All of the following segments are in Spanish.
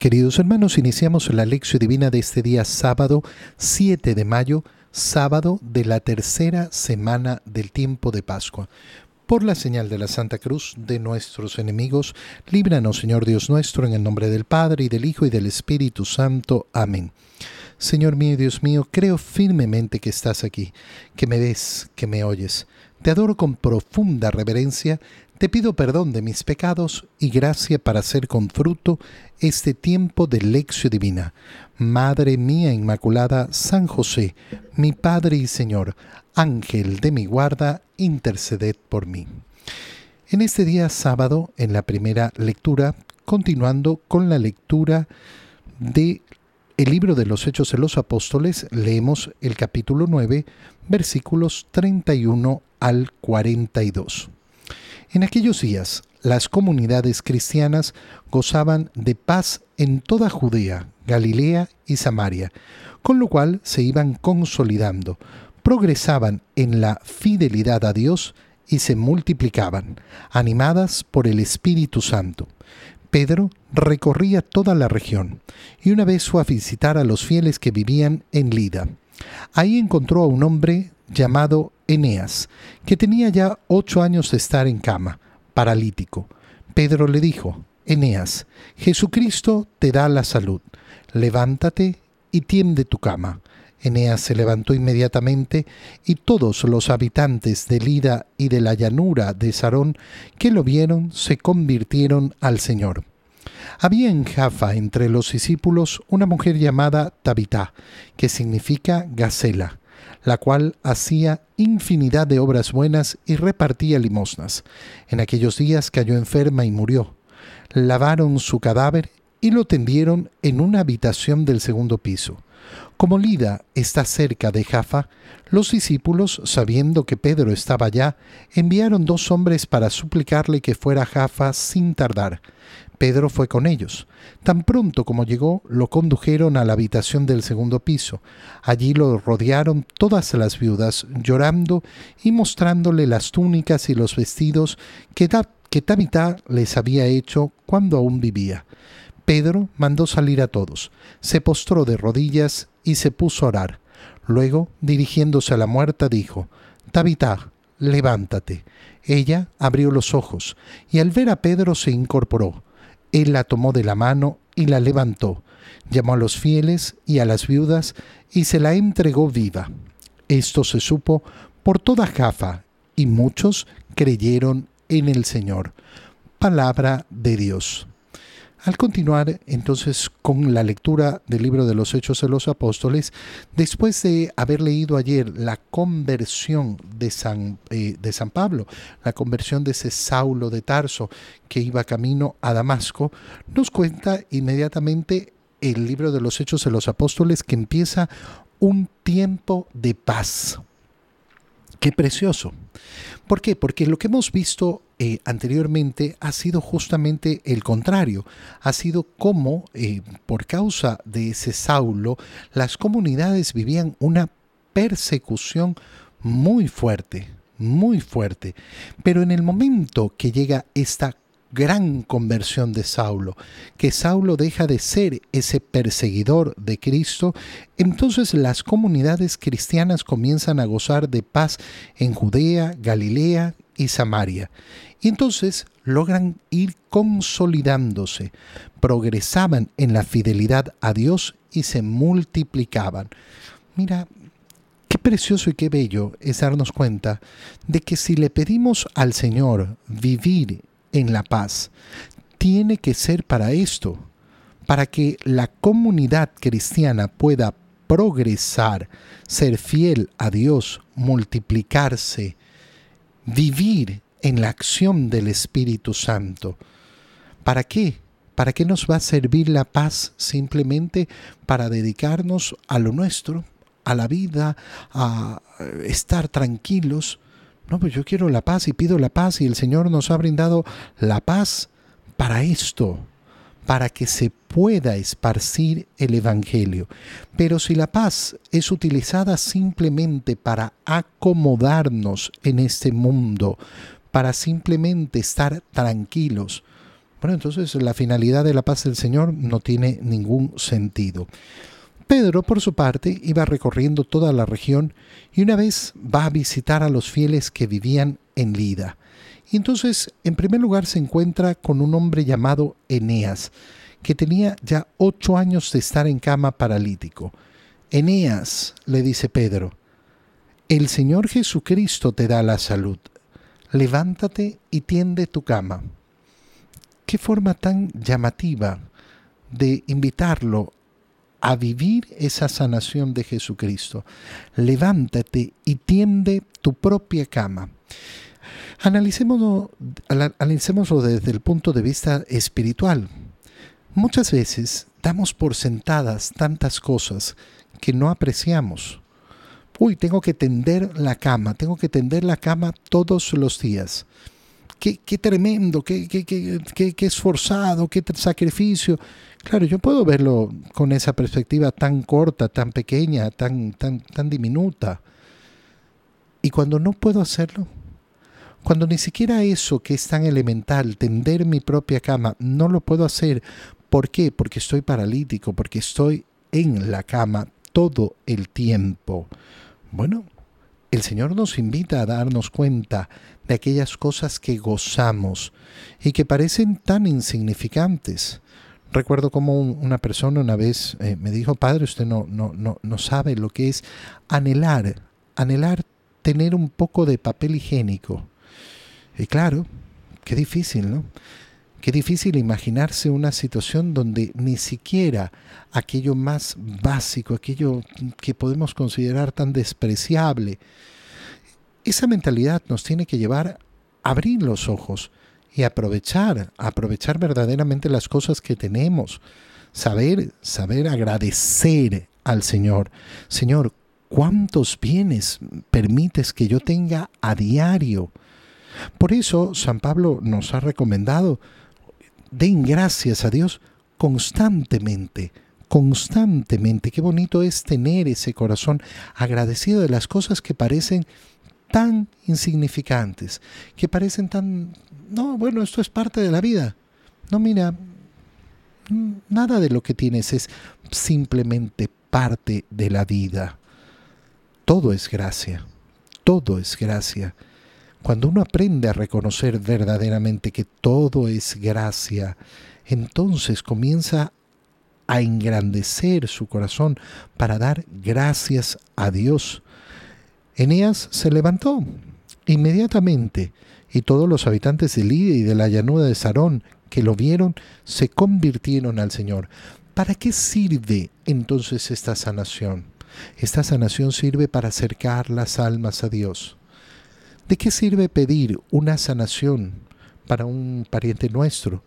Queridos hermanos, iniciamos la lección divina de este día sábado 7 de mayo, sábado de la tercera semana del tiempo de Pascua. Por la señal de la Santa Cruz de nuestros enemigos, líbranos Señor Dios nuestro, en el nombre del Padre y del Hijo y del Espíritu Santo. Amén. Señor mío y Dios mío, creo firmemente que estás aquí, que me ves, que me oyes. Te adoro con profunda reverencia, te pido perdón de mis pecados y gracia para hacer con fruto este tiempo de lección divina. Madre mía Inmaculada, San José, mi Padre y Señor, Ángel de mi guarda, interceded por mí. En este día sábado, en la primera lectura, continuando con la lectura de el libro de los Hechos de los Apóstoles, leemos el capítulo 9, versículos 31 al 42. En aquellos días, las comunidades cristianas gozaban de paz en toda Judea, Galilea y Samaria, con lo cual se iban consolidando, progresaban en la fidelidad a Dios y se multiplicaban, animadas por el Espíritu Santo. Pedro recorría toda la región y una vez fue a visitar a los fieles que vivían en Lida. Ahí encontró a un hombre llamado Eneas, que tenía ya ocho años de estar en cama, paralítico. Pedro le dijo, Eneas, Jesucristo te da la salud, levántate y tiende tu cama. Eneas se levantó inmediatamente y todos los habitantes de Lida y de la llanura de Sarón que lo vieron se convirtieron al Señor. Había en Jaffa entre los discípulos una mujer llamada Tabitá, que significa Gacela, la cual hacía infinidad de obras buenas y repartía limosnas. En aquellos días cayó enferma y murió. Lavaron su cadáver y lo tendieron en una habitación del segundo piso. Como Lida está cerca de Jaffa, los discípulos, sabiendo que Pedro estaba allá, enviaron dos hombres para suplicarle que fuera a Jaffa sin tardar. Pedro fue con ellos. Tan pronto como llegó, lo condujeron a la habitación del segundo piso. Allí lo rodearon todas las viudas, llorando y mostrándole las túnicas y los vestidos que, que les había hecho cuando aún vivía. Pedro mandó salir a todos, se postró de rodillas y se puso a orar. Luego, dirigiéndose a la muerta, dijo, Tabitá, levántate. Ella abrió los ojos, y al ver a Pedro se incorporó. Él la tomó de la mano y la levantó, llamó a los fieles y a las viudas y se la entregó viva. Esto se supo por toda Jaffa y muchos creyeron en el Señor. Palabra de Dios. Al continuar entonces con la lectura del libro de los Hechos de los Apóstoles, después de haber leído ayer la conversión de San, eh, de San Pablo, la conversión de ese Saulo de Tarso que iba camino a Damasco, nos cuenta inmediatamente el libro de los Hechos de los Apóstoles que empieza un tiempo de paz. Qué precioso. ¿Por qué? Porque lo que hemos visto eh, anteriormente ha sido justamente el contrario. Ha sido como, eh, por causa de ese Saulo, las comunidades vivían una persecución muy fuerte, muy fuerte. Pero en el momento que llega esta gran conversión de Saulo, que Saulo deja de ser ese perseguidor de Cristo, entonces las comunidades cristianas comienzan a gozar de paz en Judea, Galilea y Samaria. Y entonces logran ir consolidándose, progresaban en la fidelidad a Dios y se multiplicaban. Mira, qué precioso y qué bello es darnos cuenta de que si le pedimos al Señor vivir en la paz, tiene que ser para esto, para que la comunidad cristiana pueda progresar, ser fiel a Dios, multiplicarse, vivir en la acción del Espíritu Santo. ¿Para qué? ¿Para qué nos va a servir la paz? Simplemente para dedicarnos a lo nuestro, a la vida, a estar tranquilos, no, pues yo quiero la paz y pido la paz y el Señor nos ha brindado la paz para esto, para que se pueda esparcir el Evangelio. Pero si la paz es utilizada simplemente para acomodarnos en este mundo, para simplemente estar tranquilos, Bueno, entonces la finalidad de la paz del Señor no tiene ningún sentido. Pedro, por su parte, iba recorriendo toda la región y una vez va a visitar a los fieles que vivían en Lida. Y entonces, en primer lugar, se encuentra con un hombre llamado Eneas, que tenía ya ocho años de estar en cama paralítico. Eneas, le dice Pedro, el Señor Jesucristo te da la salud. Levántate y tiende tu cama. Qué forma tan llamativa de invitarlo a vivir esa sanación de Jesucristo. Levántate y tiende tu propia cama. Analicémoslo, desde el punto de vista espiritual. Muchas veces damos por sentadas tantas cosas que no apreciamos. Uy, tengo que tender la cama, tengo que tender la cama todos los días. Qué, tremendo, qué, qué, qué, esforzado, qué sacrificio. Claro, yo puedo verlo con esa perspectiva tan corta, tan pequeña, tan, tan, tan diminuta. Y cuando no puedo hacerlo, cuando ni siquiera eso que es tan elemental, tender mi propia cama, no lo puedo hacer. ¿Por qué? Porque estoy paralítico, porque estoy en la cama todo el tiempo. Bueno, el Señor nos invita a darnos cuenta de aquellas cosas que gozamos y que parecen tan insignificantes. Recuerdo como una persona una vez eh, me dijo, Padre, usted no, no, no, no sabe lo que es anhelar, anhelar tener un poco de papel higiénico. Y claro, qué difícil, ¿no? Qué difícil imaginarse una situación donde ni siquiera aquello más básico, aquello que podemos considerar tan despreciable, esa mentalidad nos tiene que llevar a abrir los ojos y aprovechar, aprovechar verdaderamente las cosas que tenemos, saber, saber agradecer al Señor. Señor, ¿cuántos bienes permites que yo tenga a diario? Por eso San Pablo nos ha recomendado den gracias a Dios constantemente, constantemente. Qué bonito es tener ese corazón agradecido de las cosas que parecen tan insignificantes, que parecen tan... No, bueno, esto es parte de la vida. No, mira, nada de lo que tienes es simplemente parte de la vida. Todo es gracia, todo es gracia. Cuando uno aprende a reconocer verdaderamente que todo es gracia, entonces comienza a engrandecer su corazón para dar gracias a Dios. Eneas se levantó inmediatamente y todos los habitantes de Lidia y de la llanura de Sarón que lo vieron se convirtieron al Señor. ¿Para qué sirve entonces esta sanación? Esta sanación sirve para acercar las almas a Dios. ¿De qué sirve pedir una sanación para un pariente nuestro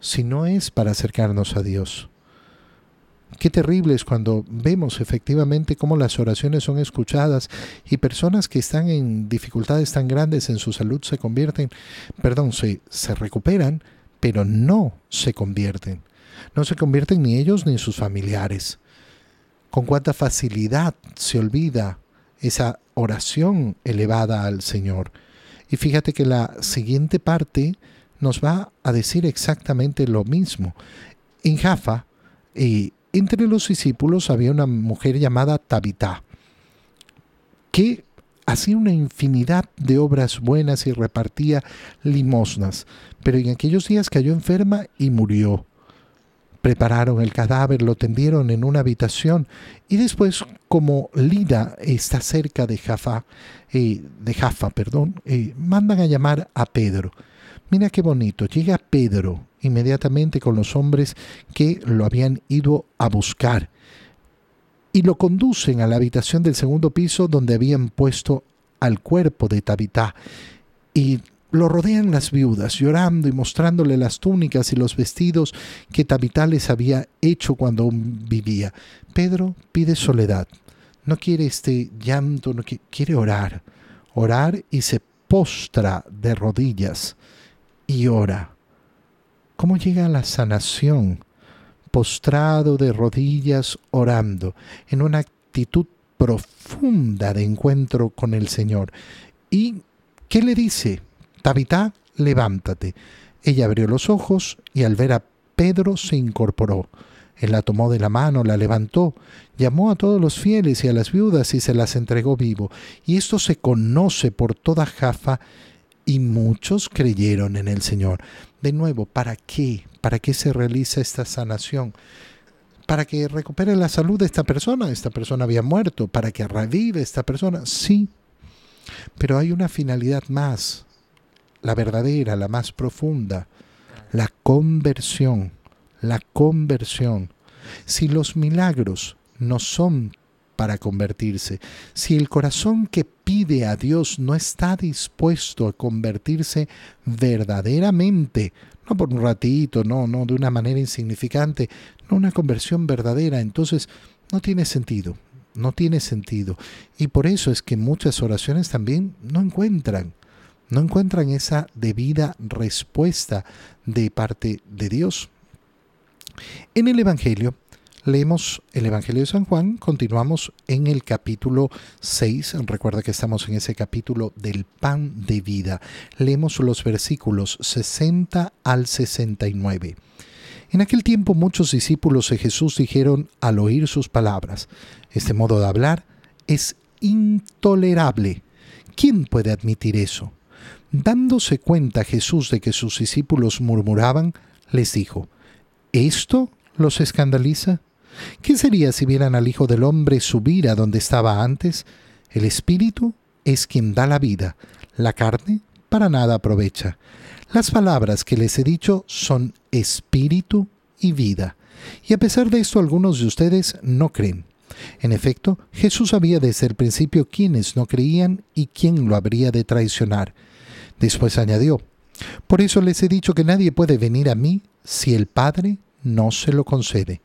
si no es para acercarnos a Dios? Qué terrible es cuando vemos efectivamente cómo las oraciones son escuchadas y personas que están en dificultades tan grandes en su salud se convierten, perdón, se, se recuperan, pero no se convierten. No se convierten ni ellos ni sus familiares. Con cuánta facilidad se olvida esa oración elevada al Señor. Y fíjate que la siguiente parte nos va a decir exactamente lo mismo. En Jaffa, y entre los discípulos había una mujer llamada Tabitá, que hacía una infinidad de obras buenas y repartía limosnas, pero en aquellos días cayó enferma y murió. Prepararon el cadáver, lo tendieron en una habitación y después, como Lida está cerca de Jaffa, eh, de Jaffa, perdón, eh, mandan a llamar a Pedro. Mira qué bonito, llega Pedro inmediatamente con los hombres que lo habían ido a buscar y lo conducen a la habitación del segundo piso donde habían puesto al cuerpo de Tabitá y lo rodean las viudas, llorando y mostrándole las túnicas y los vestidos que Tabitá les había hecho cuando aún vivía. Pedro pide soledad, no quiere este llanto, no quiere, orar, orar y se postra de rodillas y ora. ¿Cómo llega la sanación? Postrado de rodillas, orando, en una actitud profunda de encuentro con el Señor. ¿Y qué le dice? Tabitá, levántate. Ella abrió los ojos y al ver a Pedro se incorporó. Él la tomó de la mano, la levantó, llamó a todos los fieles y a las viudas y se las entregó vivo. Y esto se conoce por toda Jafa y muchos creyeron en el Señor. De nuevo, ¿para qué? ¿Para qué se realiza esta sanación? Para que recupere la salud de esta persona. Esta persona había muerto. Para que revive esta persona. Sí. Pero hay una finalidad más. La verdadera, la más profunda. La conversión. La conversión. Si los milagros no son para convertirse. Si el corazón que pide a Dios no está dispuesto a convertirse verdaderamente, no por un ratito, no, no de una manera insignificante, no una conversión verdadera, entonces no tiene sentido, no tiene sentido. Y por eso es que muchas oraciones también no encuentran, no encuentran esa debida respuesta de parte de Dios. En el Evangelio Leemos el Evangelio de San Juan, continuamos en el capítulo 6, recuerda que estamos en ese capítulo del pan de vida. Leemos los versículos 60 al 69. En aquel tiempo muchos discípulos de Jesús dijeron al oír sus palabras, este modo de hablar es intolerable. ¿Quién puede admitir eso? Dándose cuenta Jesús de que sus discípulos murmuraban, les dijo, ¿esto los escandaliza? ¿Qué sería si vieran al Hijo del Hombre subir a donde estaba antes? El Espíritu es quien da la vida, la carne para nada aprovecha. Las palabras que les he dicho son espíritu y vida. Y a pesar de esto algunos de ustedes no creen. En efecto, Jesús sabía desde el principio quiénes no creían y quién lo habría de traicionar. Después añadió, Por eso les he dicho que nadie puede venir a mí si el Padre no se lo concede.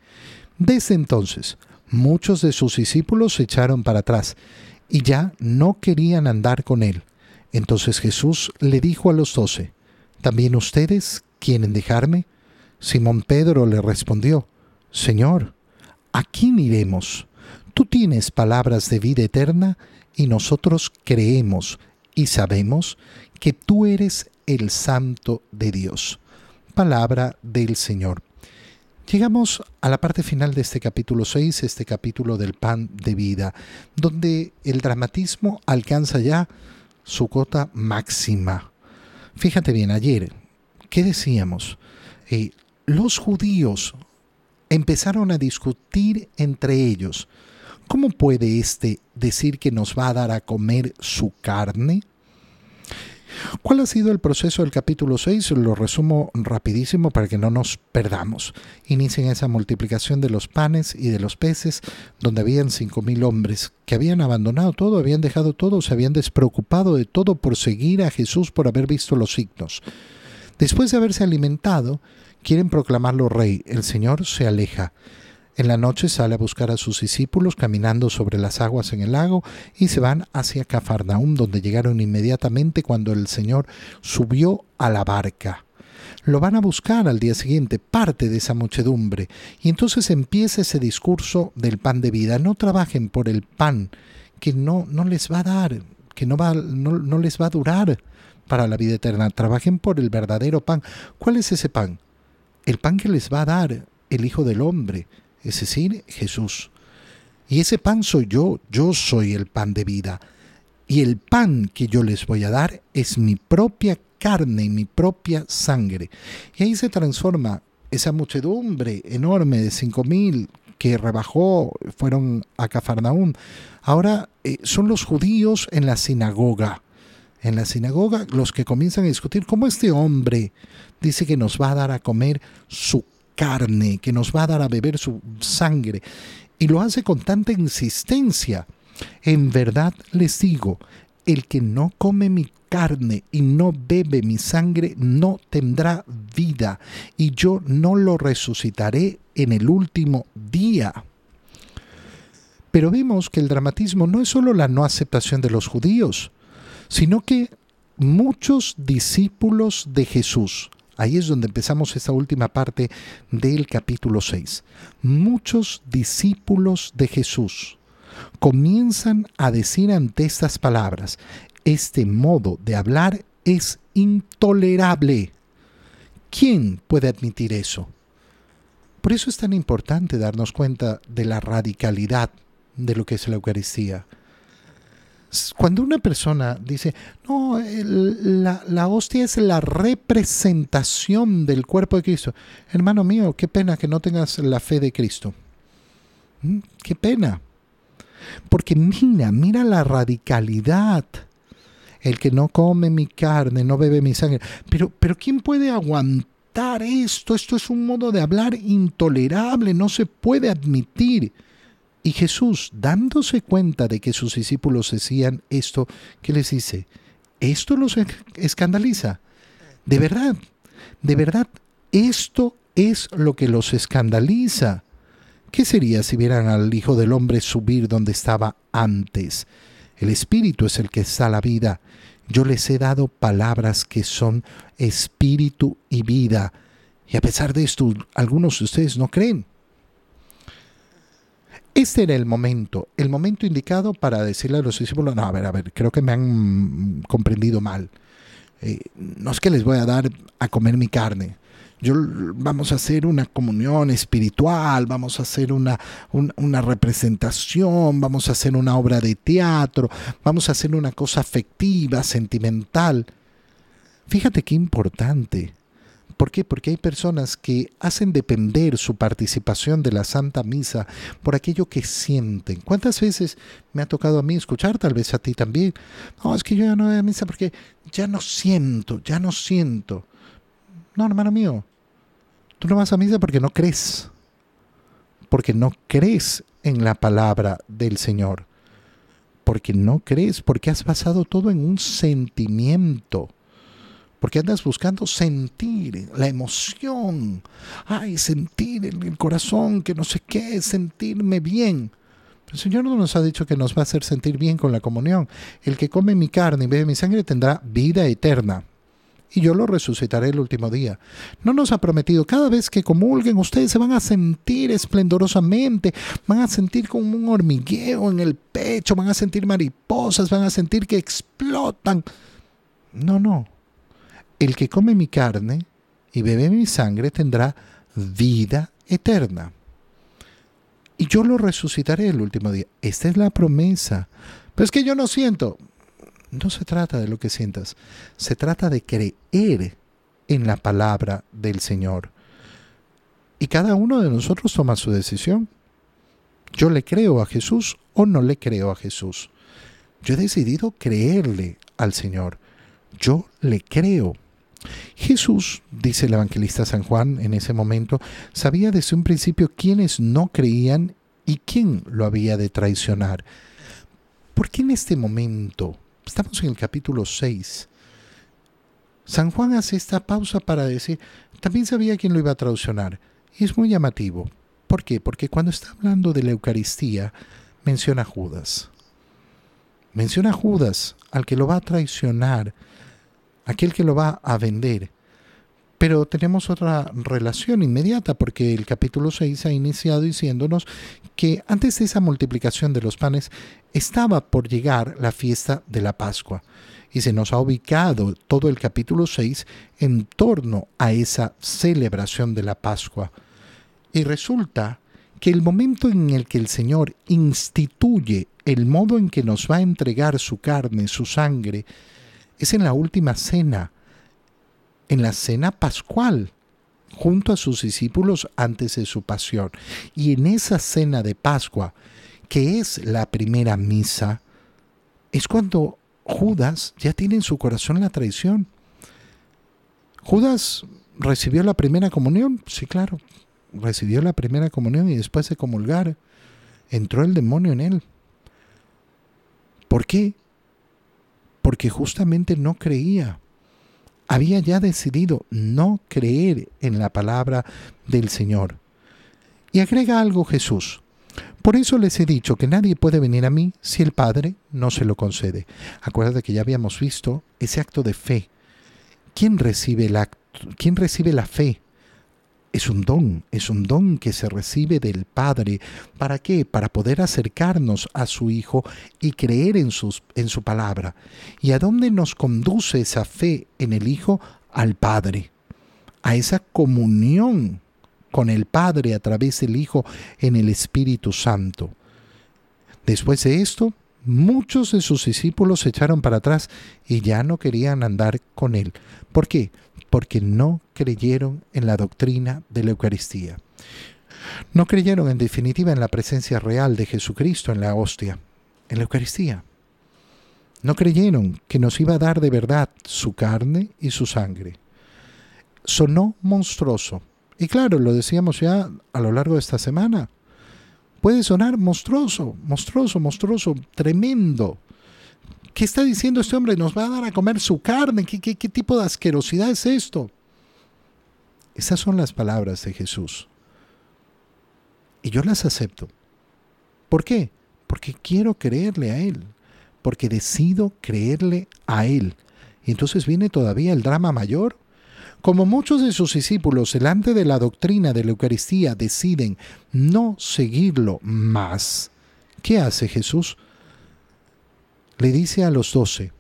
Desde entonces, muchos de sus discípulos se echaron para atrás y ya no querían andar con él. Entonces Jesús le dijo a los doce, ¿también ustedes quieren dejarme? Simón Pedro le respondió, Señor, ¿a quién iremos? Tú tienes palabras de vida eterna y nosotros creemos y sabemos que tú eres el Santo de Dios. Palabra del Señor. Llegamos a la parte final de este capítulo 6, este capítulo del pan de vida, donde el dramatismo alcanza ya su cota máxima. Fíjate bien, ayer, ¿qué decíamos? Eh, los judíos empezaron a discutir entre ellos. ¿Cómo puede éste decir que nos va a dar a comer su carne? ¿Cuál ha sido el proceso del capítulo 6? Lo resumo rapidísimo para que no nos perdamos. Inician esa multiplicación de los panes y de los peces, donde habían cinco mil hombres que habían abandonado todo, habían dejado todo, se habían despreocupado de todo por seguir a Jesús, por haber visto los signos. Después de haberse alimentado, quieren proclamarlo rey. El Señor se aleja. En la noche sale a buscar a sus discípulos caminando sobre las aguas en el lago y se van hacia Cafarnaum, donde llegaron inmediatamente cuando el Señor subió a la barca. Lo van a buscar al día siguiente, parte de esa muchedumbre, y entonces empieza ese discurso del pan de vida. No trabajen por el pan que no, no les va a dar, que no, va, no, no les va a durar para la vida eterna. Trabajen por el verdadero pan. ¿Cuál es ese pan? El pan que les va a dar el Hijo del Hombre es decir, Jesús. Y ese pan soy yo, yo soy el pan de vida. Y el pan que yo les voy a dar es mi propia carne y mi propia sangre. Y ahí se transforma esa muchedumbre enorme de cinco mil que rebajó, fueron a Cafarnaúm. Ahora eh, son los judíos en la sinagoga. En la sinagoga los que comienzan a discutir cómo este hombre dice que nos va a dar a comer su carne, que nos va a dar a beber su sangre. Y lo hace con tanta insistencia. En verdad les digo, el que no come mi carne y no bebe mi sangre no tendrá vida, y yo no lo resucitaré en el último día. Pero vemos que el dramatismo no es solo la no aceptación de los judíos, sino que muchos discípulos de Jesús, Ahí es donde empezamos esta última parte del capítulo 6. Muchos discípulos de Jesús comienzan a decir ante estas palabras, este modo de hablar es intolerable. ¿Quién puede admitir eso? Por eso es tan importante darnos cuenta de la radicalidad de lo que es la Eucaristía. Cuando una persona dice, no, la, la, hostia es la representación del cuerpo de Cristo. Hermano mío, qué pena que no tengas la fe de Cristo. ¿Mm? Qué pena. Porque mira, mira la radicalidad. El que no come mi carne, no bebe mi sangre. Pero, pero ¿quién puede aguantar esto? Esto es un modo de hablar intolerable, no se puede admitir. Y Jesús, dándose cuenta de que sus discípulos decían esto, ¿qué les dice? Esto los escandaliza. De verdad, de verdad, esto es lo que los escandaliza. ¿Qué sería si vieran al Hijo del Hombre subir donde estaba antes? El Espíritu es el que está la vida. Yo les he dado palabras que son espíritu y vida. Y a pesar de esto, algunos de ustedes no creen. Este era el momento, el momento indicado para decirle a los discípulos, no, a ver, a ver, creo que me han comprendido mal. Eh, no es que les voy a dar a comer mi carne, yo, vamos a hacer una comunión espiritual, vamos a hacer una, una representación, vamos a hacer una obra de teatro, vamos a hacer una cosa afectiva, sentimental. Fíjate qué importante. ¿Por qué? Porque hay personas que hacen depender su participación de la Santa Misa por aquello que sienten. ¿Cuántas veces me ha tocado a mí escuchar, tal vez a ti también? No, es que yo ya no voy a misa porque ya no siento, ya no siento. No, hermano mío, tú no vas a misa porque no crees, porque no crees en la palabra del Señor, porque no crees, porque has basado todo en un sentimiento, porque andas buscando sentir la emoción, ay, sentir en el corazón que no sé qué, sentirme bien. El Señor no nos ha dicho que nos va a hacer sentir bien con la comunión. El que come mi carne y bebe mi sangre tendrá vida eterna y yo lo resucitaré el último día. No nos ha prometido, cada vez que comulguen ustedes se van a sentir esplendorosamente, van a sentir como un hormigueo en el pecho, van a sentir mariposas, van a sentir que explotan. No, no. El que come mi carne y bebe mi sangre tendrá vida eterna. Y yo lo resucitaré el último día. Esta es la promesa. Pero es que yo no siento. No se trata de lo que sientas, se trata de creer en la palabra del Señor. Y cada uno de nosotros toma su decisión. Yo le creo a Jesús o no le creo a Jesús. Yo he decidido creerle al Señor. Yo le creo. Jesús, dice el evangelista San Juan en ese momento, sabía desde un principio quiénes no creían y quién lo había de traicionar. ¿Por qué en este momento Estamos en el capítulo 6. San Juan hace esta pausa para decir, también sabía quién lo iba a traicionar. Y es muy llamativo. ¿Por qué? Porque cuando está hablando de la Eucaristía, menciona a Judas. Menciona a Judas, al que lo va a traicionar, aquel que lo va a vender. Pero tenemos otra relación inmediata porque el capítulo 6 ha iniciado diciéndonos que antes de esa multiplicación de los panes estaba por llegar la fiesta de la Pascua y se nos ha ubicado todo el capítulo 6 en torno a esa celebración de la Pascua. Y resulta que el momento en el que el Señor instituye el modo en que nos va a entregar su carne, su sangre, es en la última cena en la cena pascual junto a sus discípulos antes de su pasión. Y en esa cena de Pascua, que es la primera misa, es cuando Judas ya tiene en su corazón la traición. Judas recibió la primera comunión, sí, claro, recibió la primera comunión y después de comulgar, entró el demonio en él. ¿Por qué? Porque justamente no creía había ya decidido no creer en la palabra del Señor. Y agrega algo Jesús. Por eso les he dicho que nadie puede venir a mí si el Padre no se lo concede. Acuérdate que ya habíamos visto ese acto de fe. ¿Quién recibe, la, ¿Quién recibe la fe? Es un don, es un don que se recibe del Padre. ¿Para qué? Para poder acercarnos a su Hijo y creer en, sus, en su palabra. ¿Y a dónde nos conduce esa fe en el Hijo? Al Padre. a esa comunión con el Padre a través del Hijo en el Espíritu Santo. Después de esto, muchos de sus discípulos se echaron para atrás y ya no querían andar con él. ¿Por qué? Porque no creyeron en la doctrina de la Eucaristía. No creyeron en definitiva en la presencia real de Jesucristo en la hostia, en la Eucaristía. No creyeron que nos iba a dar de verdad su carne y su sangre. Sonó monstruoso. Y claro, lo decíamos ya a lo largo de esta semana. Puede sonar monstruoso, monstruoso, monstruoso, tremendo. ¿Qué está diciendo este hombre? ¿Nos va a dar a comer su carne? ¿Qué, qué, qué tipo de asquerosidad es esto? Esas son las palabras de Jesús. Y yo las acepto. ¿Por qué? Porque quiero creerle a Él. Porque decido creerle a Él. Y entonces viene todavía el drama mayor. Como muchos de sus discípulos, delante de la doctrina de la Eucaristía, deciden no seguirlo más, ¿qué hace Jesús? Le dice a los doce,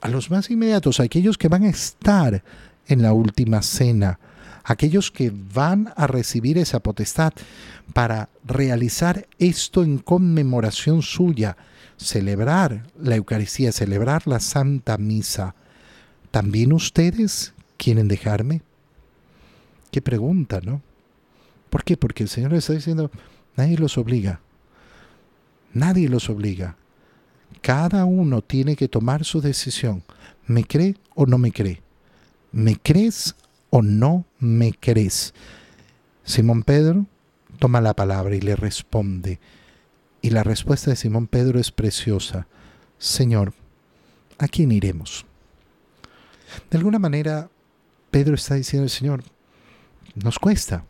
a los más inmediatos, a aquellos que van a estar en la última cena, aquellos que van a recibir esa potestad para realizar esto en conmemoración suya, celebrar la Eucaristía, celebrar la Santa Misa. ¿También ustedes quieren dejarme? Qué pregunta, ¿no? ¿Por qué? Porque el Señor está diciendo, nadie los obliga. Nadie los obliga. Cada uno tiene que tomar su decisión. ¿Me cree o no me cree? ¿Me crees o no me crees? Simón Pedro toma la palabra y le responde. Y la respuesta de Simón Pedro es preciosa. Señor, ¿a quién iremos? De alguna manera, Pedro está diciendo, Señor, nos cuesta.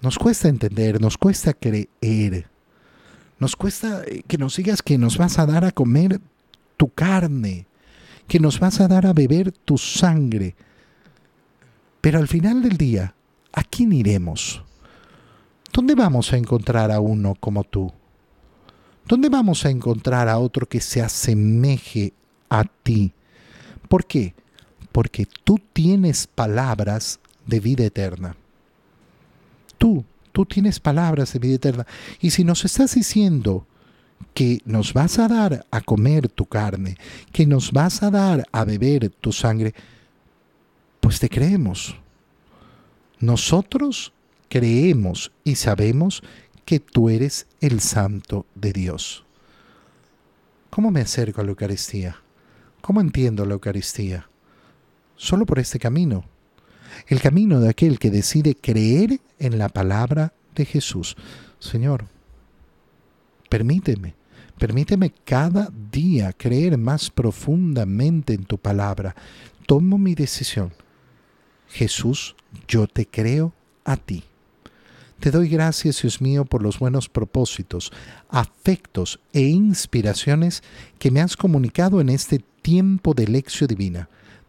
Nos cuesta entender, nos cuesta creer. Nos cuesta eh, que nos digas que nos vas a dar a comer tu carne, que nos vas a dar a beber tu sangre. Pero al final del día, ¿a quién iremos? ¿Dónde vamos a encontrar a uno como tú? ¿Dónde vamos a encontrar a otro que se asemeje a ti? ¿Por qué? Porque tú tienes palabras de vida eterna. Tú, tú tienes palabras de vida eterna. Y si nos estás diciendo que nos vas a dar a comer tu carne, que nos vas a dar a beber tu sangre, pues te creemos. Nosotros creemos y sabemos que tú eres el santo de Dios. ¿Cómo me acerco a la Eucaristía? ¿Cómo entiendo la Eucaristía? Solo por este camino. El camino de aquel que decide creer en la palabra de Jesús. Señor, permíteme, permíteme cada día creer más profundamente en tu palabra. Tomo mi decisión Jesús, yo te creo a ti. Te doy gracias, Dios mío, por los buenos propósitos, afectos e inspiraciones que me has comunicado en este tiempo de lección divina.